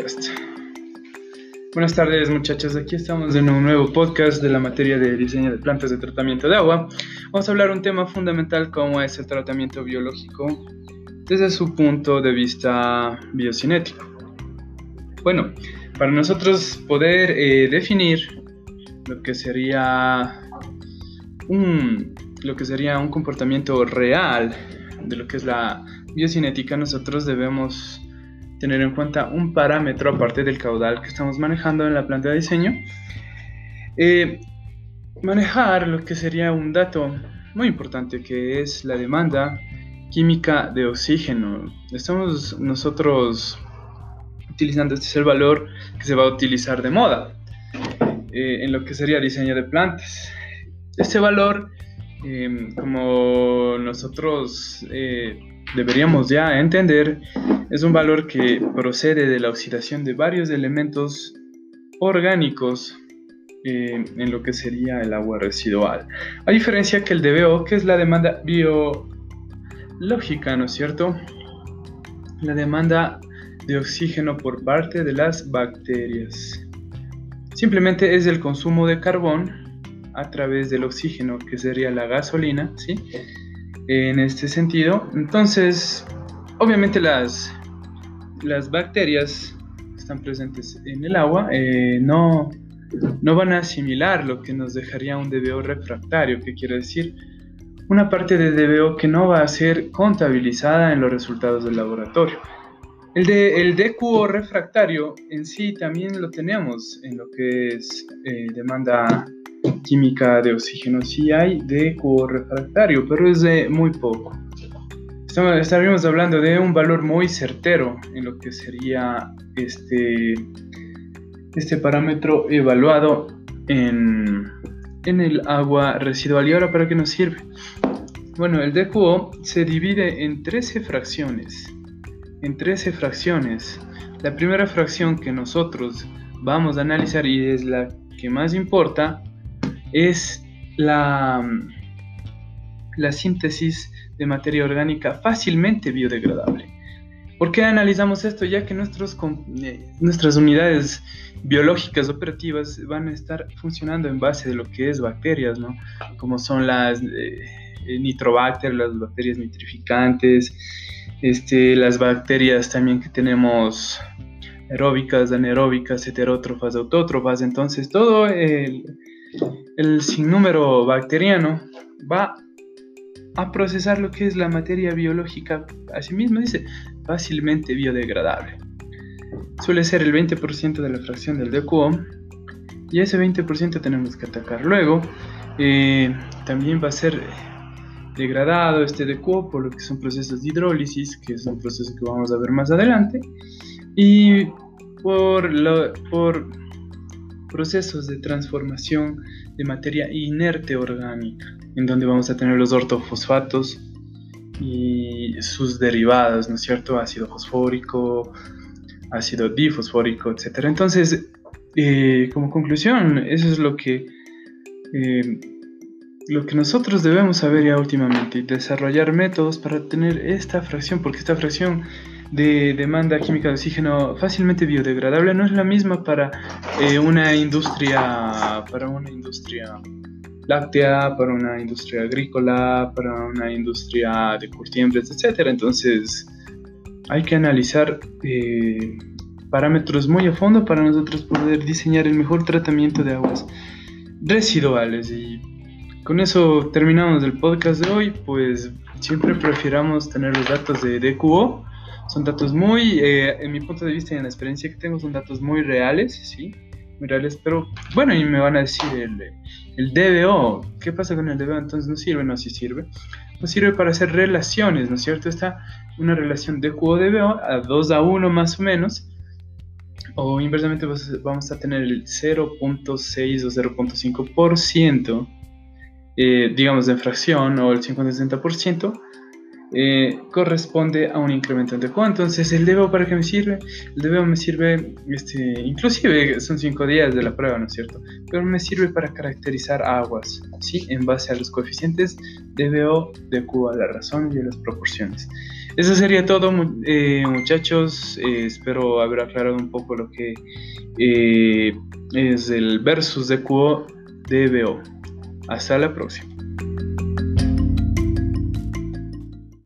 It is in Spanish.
podcast. Buenas tardes muchachos, aquí estamos en un nuevo podcast de la materia de diseño de plantas de tratamiento de agua. Vamos a hablar un tema fundamental como es el tratamiento biológico desde su punto de vista biocinético. Bueno, para nosotros poder eh, definir lo que sería un, lo que sería un comportamiento real de lo que es la biocinética, nosotros debemos tener en cuenta un parámetro aparte del caudal que estamos manejando en la planta de diseño. Eh, manejar lo que sería un dato muy importante que es la demanda química de oxígeno. Estamos nosotros utilizando, este es el valor que se va a utilizar de moda eh, en lo que sería diseño de plantas. Este valor, eh, como nosotros deberíamos ya entender, es un valor que procede de la oxidación de varios elementos orgánicos eh, en lo que sería el agua residual. A diferencia que el DBO, que es la demanda biológica, ¿no es cierto? La demanda de oxígeno por parte de las bacterias. Simplemente es el consumo de carbón a través del oxígeno, que sería la gasolina, ¿sí? En este sentido, entonces, obviamente las las bacterias que están presentes en el agua eh, no, no van a asimilar lo que nos dejaría un DBO refractario, que quiere decir una parte de DBO que no va a ser contabilizada en los resultados del laboratorio. El, de, el DQO refractario en sí también lo tenemos en lo que es eh, demanda química de oxígeno. Sí hay DQO refractario, pero es de muy poco. Estaríamos hablando de un valor muy certero en lo que sería este, este parámetro evaluado en, en el agua residual. ¿Y ahora para qué nos sirve? Bueno, el DQO se divide en 13 fracciones. En 13 fracciones. La primera fracción que nosotros vamos a analizar y es la que más importa es la, la síntesis de materia orgánica fácilmente biodegradable. ¿Por qué analizamos esto? Ya que nuestros, eh, nuestras unidades biológicas operativas van a estar funcionando en base de lo que es bacterias, ¿no? Como son las eh, las bacterias nitrificantes, este, las bacterias también que tenemos aeróbicas, anaeróbicas, heterótrofas, autótrofas. Entonces, todo el, el sinnúmero bacteriano va a procesar lo que es la materia biológica, asimismo dice, fácilmente biodegradable. Suele ser el 20% de la fracción del DQO y ese 20% tenemos que atacar. Luego, eh, también va a ser degradado este DQO por lo que son procesos de hidrólisis, que es un proceso que vamos a ver más adelante, y por, lo, por procesos de transformación de materia inerte orgánica en donde vamos a tener los ortofosfatos y sus derivados, ¿no es cierto? Ácido fosfórico, ácido difosfórico, etc. Entonces, eh, como conclusión, eso es lo que, eh, lo que nosotros debemos saber ya últimamente, desarrollar métodos para tener esta fracción, porque esta fracción de demanda química de oxígeno fácilmente biodegradable no es la misma para eh, una industria, para una industria láctea, para una industria agrícola, para una industria de curtiembres, etc. Entonces hay que analizar eh, parámetros muy a fondo para nosotros poder diseñar el mejor tratamiento de aguas residuales. Y con eso terminamos el podcast de hoy, pues siempre prefiramos tener los datos de DQO. Son datos muy, eh, en mi punto de vista y en la experiencia que tengo, son datos muy reales, ¿sí? pero bueno, y me van a decir el, el DBO, ¿qué pasa con el DBO? Entonces no sirve, no, sí sirve. No sirve para hacer relaciones, ¿no es cierto? Está una relación de QO-DBO a 2 a 1 más o menos, o inversamente vamos a tener el 0.6 o 0.5%, eh, digamos de fracción, o el 50-60%, eh, corresponde a un incremento de DBO. Entonces, ¿el DBO para qué me sirve? El DBO me sirve, este, inclusive son 5 días de la prueba, ¿no es cierto? Pero me sirve para caracterizar aguas, ¿sí? En base a los coeficientes DBO, de Q a la razón y las proporciones. Eso sería todo, eh, muchachos. Eh, espero haber aclarado un poco lo que es el versus de QO de BO. Hasta la próxima.